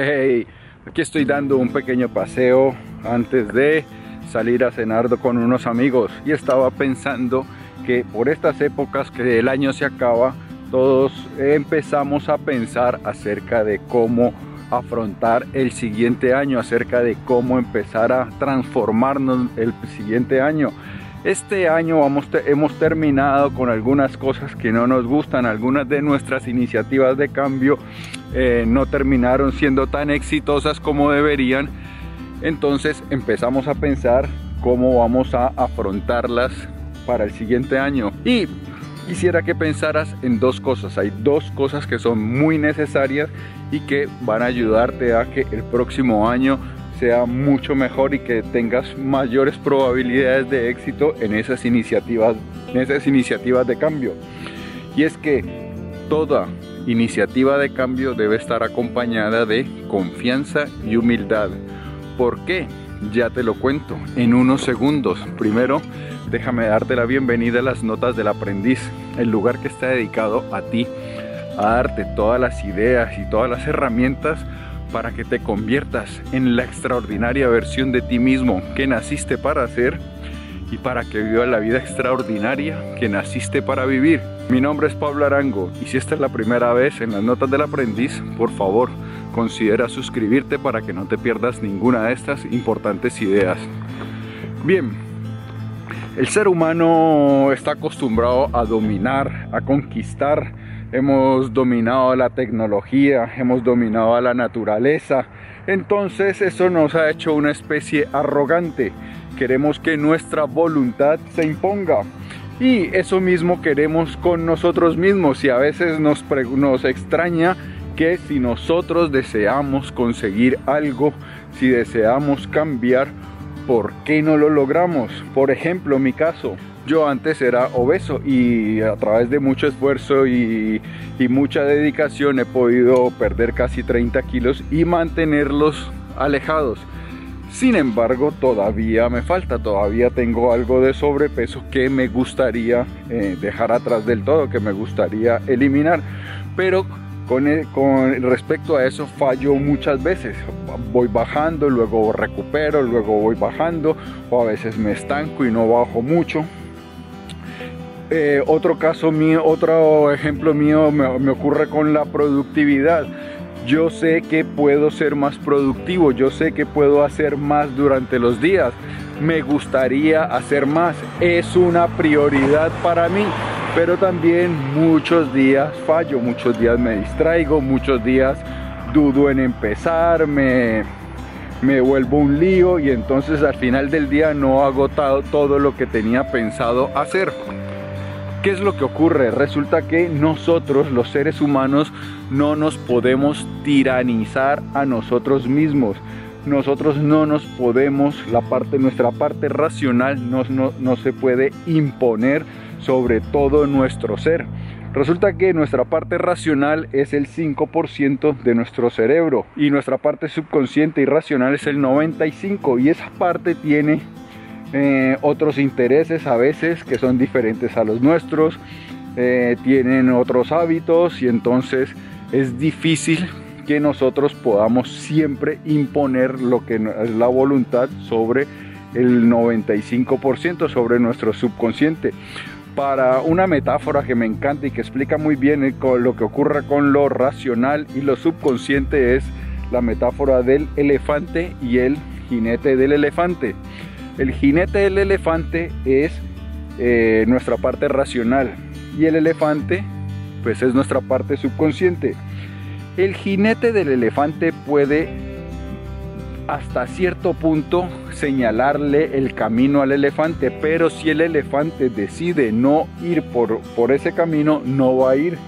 Hey, aquí estoy dando un pequeño paseo antes de salir a cenar con unos amigos y estaba pensando que por estas épocas que el año se acaba, todos empezamos a pensar acerca de cómo afrontar el siguiente año, acerca de cómo empezar a transformarnos el siguiente año. Este año hemos terminado con algunas cosas que no nos gustan, algunas de nuestras iniciativas de cambio eh, no terminaron siendo tan exitosas como deberían. Entonces empezamos a pensar cómo vamos a afrontarlas para el siguiente año. Y quisiera que pensaras en dos cosas. Hay dos cosas que son muy necesarias y que van a ayudarte a que el próximo año sea mucho mejor y que tengas mayores probabilidades de éxito en esas iniciativas, en esas iniciativas de cambio. Y es que toda iniciativa de cambio debe estar acompañada de confianza y humildad. ¿Por qué? Ya te lo cuento en unos segundos. Primero, déjame darte la bienvenida a las notas del aprendiz, el lugar que está dedicado a ti, a darte todas las ideas y todas las herramientas para que te conviertas en la extraordinaria versión de ti mismo que naciste para hacer y para que vivas la vida extraordinaria que naciste para vivir. Mi nombre es Pablo Arango y si esta es la primera vez en las notas del aprendiz, por favor, considera suscribirte para que no te pierdas ninguna de estas importantes ideas. Bien, el ser humano está acostumbrado a dominar, a conquistar, hemos dominado la tecnología, hemos dominado a la naturaleza. Entonces eso nos ha hecho una especie arrogante. Queremos que nuestra voluntad se imponga. Y eso mismo queremos con nosotros mismos y a veces nos, nos extraña que si nosotros deseamos conseguir algo, si deseamos cambiar, ¿por qué no lo logramos? Por ejemplo, mi caso, yo antes era obeso y a través de mucho esfuerzo y, mucha dedicación he podido perder casi 30 kilos y mantenerlos alejados. Sin embargo, todavía me falta, todavía tengo algo de sobrepeso que me gustaría eh, dejar atrás del todo, que me gustaría eliminar. Pero con, con, respecto a eso fallo muchas veces. Voy bajando, luego recupero, luego voy bajando, o a veces me estanco y no bajo mucho. Eh, otro caso mío, otro ejemplo mío me, ocurre con la productividad. Yo sé que puedo ser más productivo, yo sé que puedo hacer más durante los días. Me gustaría hacer más, es una prioridad para mí, pero también muchos días fallo, muchos días me distraigo, muchos días dudo en empezar, me, me vuelvo un lío y entonces al final del día no hago todo lo que tenía pensado hacer. ¿Qué es lo que ocurre? Resulta que nosotros, los seres humanos, no nos podemos tiranizar a nosotros mismos. Nosotros no nos podemos, la parte, nuestra parte racional no, no se puede imponer sobre todo nuestro ser. Resulta que nuestra parte racional es el 5% de nuestro cerebro y nuestra parte subconsciente y racional es el 95% y esa parte tiene eh, otros intereses a veces que son diferentes a los nuestros, eh, tienen otros hábitos y entonces es difícil que nosotros podamos siempre imponer lo que es la voluntad sobre el 95% sobre nuestro subconsciente. Para una metáfora que me encanta y que explica muy bien lo que ocurre con lo racional y lo subconsciente es la metáfora del elefante y el jinete del elefante. El jinete del elefante es eh, nuestra parte racional y el elefante pues es nuestra parte subconsciente. El jinete del elefante puede hasta cierto punto señalarle el camino al elefante, pero si el elefante decide no ir por, por ese camino, no va a ir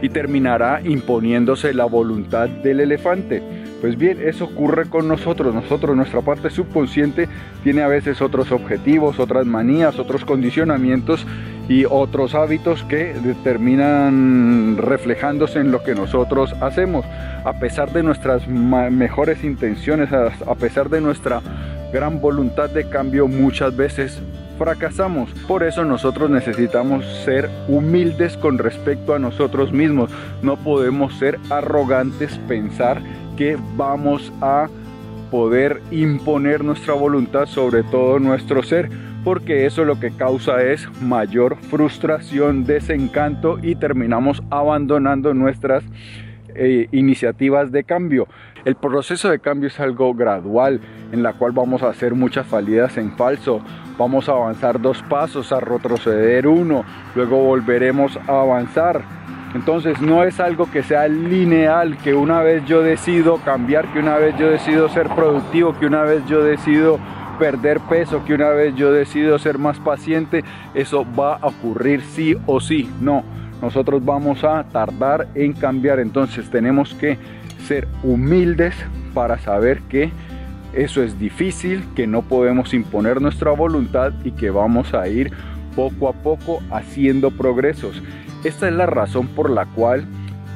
y terminará imponiéndose la voluntad del elefante. Pues bien, eso ocurre con nosotros. Nosotros, nuestra parte subconsciente, tiene a veces otros objetivos, otras manías, otros condicionamientos y otros hábitos que terminan reflejándose en lo que nosotros hacemos. A pesar de nuestras mejores intenciones, a pesar de nuestra gran voluntad de cambio, muchas veces fracasamos. Por eso nosotros necesitamos ser humildes con respecto a nosotros mismos. No podemos ser arrogantes, pensar que vamos a poder imponer nuestra voluntad sobre todo nuestro ser, porque eso lo que causa es mayor frustración, desencanto y terminamos abandonando nuestras eh, iniciativas de cambio. El proceso de cambio es algo gradual en la cual vamos a hacer muchas salidas en falso. Vamos a avanzar dos pasos, a retroceder uno, luego volveremos a avanzar. Entonces no es algo que sea lineal, que una vez yo decido cambiar, que una vez yo decido ser productivo, que una vez yo decido perder peso, que una vez yo decido ser más paciente, eso va a ocurrir sí o sí. No, nosotros vamos a tardar en cambiar, entonces tenemos que ser humildes para saber que eso es difícil, que no podemos imponer nuestra voluntad y que vamos a ir poco a poco haciendo progresos. Esta es la razón por la cual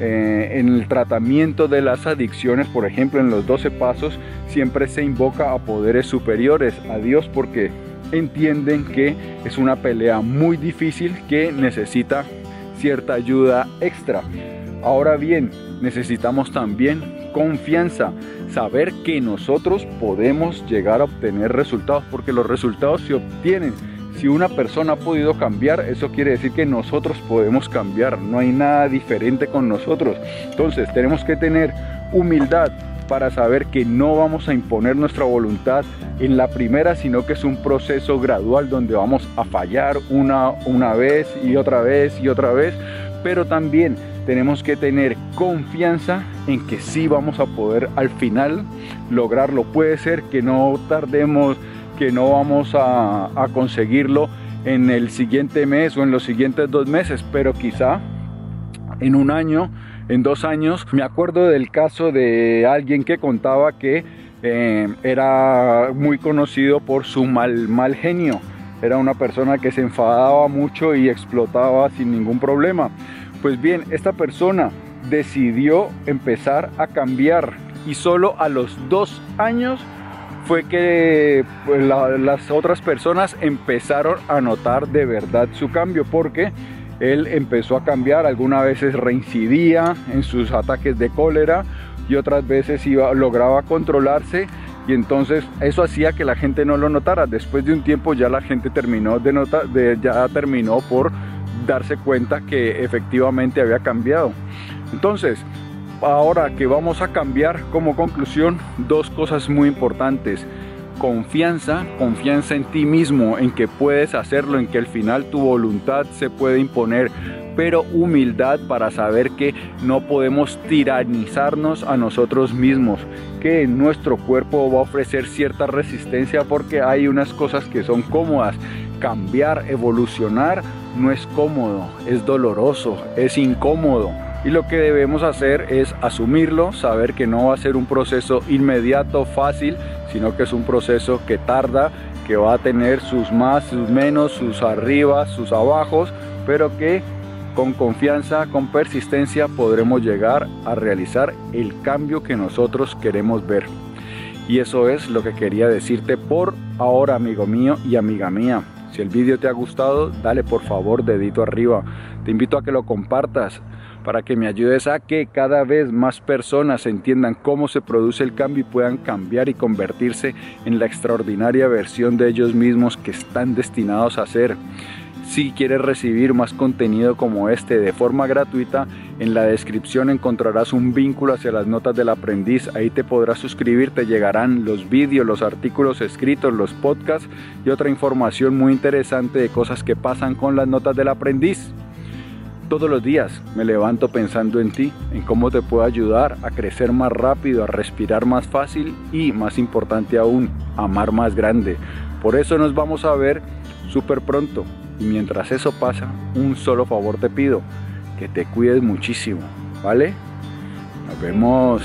eh, en el tratamiento de las adicciones, por ejemplo, en los 12 pasos, siempre se invoca a poderes superiores, a Dios, porque entienden que es una pelea muy difícil que necesita cierta ayuda extra. Ahora bien, necesitamos también confianza, saber que nosotros podemos llegar a obtener resultados, porque los resultados se obtienen si una persona ha podido cambiar, eso quiere decir que nosotros podemos cambiar. No hay nada diferente con nosotros. Entonces tenemos que tener humildad para saber que no vamos a imponer nuestra voluntad en la primera, sino que es un proceso gradual donde vamos a fallar una, una vez y otra vez y otra vez. Pero también tenemos que tener confianza en que sí vamos a poder al final lograrlo. Puede ser que no tardemos que no vamos a, conseguirlo en el siguiente mes o en los siguientes dos meses, pero quizá en un año, en dos años. Me acuerdo del caso de alguien que contaba que eh, era muy conocido por su mal, mal genio. Era una persona que se enfadaba mucho y explotaba sin ningún problema. Pues bien, esta persona decidió empezar a cambiar y solo a los dos años fue que pues, las otras personas empezaron a notar de verdad su cambio porque él empezó a cambiar, algunas veces reincidía en sus ataques de cólera y otras veces iba, lograba controlarse y entonces eso hacía que la gente no lo notara. Después de un tiempo ya la gente terminó de notar, de, ya terminó por darse cuenta que efectivamente había cambiado. Entonces, ahora que vamos a cambiar como conclusión dos cosas muy importantes. Confianza, confianza en ti mismo, en que puedes hacerlo, en que al final tu voluntad se puede imponer, pero humildad para saber que no podemos tiranizarnos a nosotros mismos, que nuestro cuerpo va a ofrecer cierta resistencia porque hay unas cosas que son cómodas. Cambiar, evolucionar no es cómodo, es doloroso, es incómodo y lo que debemos hacer es asumirlo, saber que no va a ser un proceso inmediato, fácil, sino que es un proceso que tarda, que va a tener sus más, sus menos, sus arriba, sus abajos, pero que con confianza, con persistencia podremos llegar a realizar el cambio que nosotros queremos ver. Y eso es lo que quería decirte por ahora, amigo mío y amiga mía. Si el vídeo te ha gustado, dale por favor dedito arriba. Te invito a que lo compartas para que me ayudes a que cada vez más personas entiendan cómo se produce el cambio y puedan cambiar y convertirse en la extraordinaria versión de ellos mismos que están destinados a ser. Si quieres recibir más contenido como este de forma gratuita, en la descripción encontrarás un vínculo hacia las notas del aprendiz. Ahí te podrás suscribir, te llegarán los vídeos, los artículos escritos, los podcasts y otra información muy interesante de cosas que pasan con las notas del aprendiz. Todos los días me levanto pensando en ti, en cómo te puedo ayudar a crecer más rápido, a respirar más fácil y, más importante aún, amar más grande. Por eso nos vamos a ver súper pronto. Y mientras eso pasa, un solo favor te pido, que te cuides muchísimo, ¿vale? Nos vemos.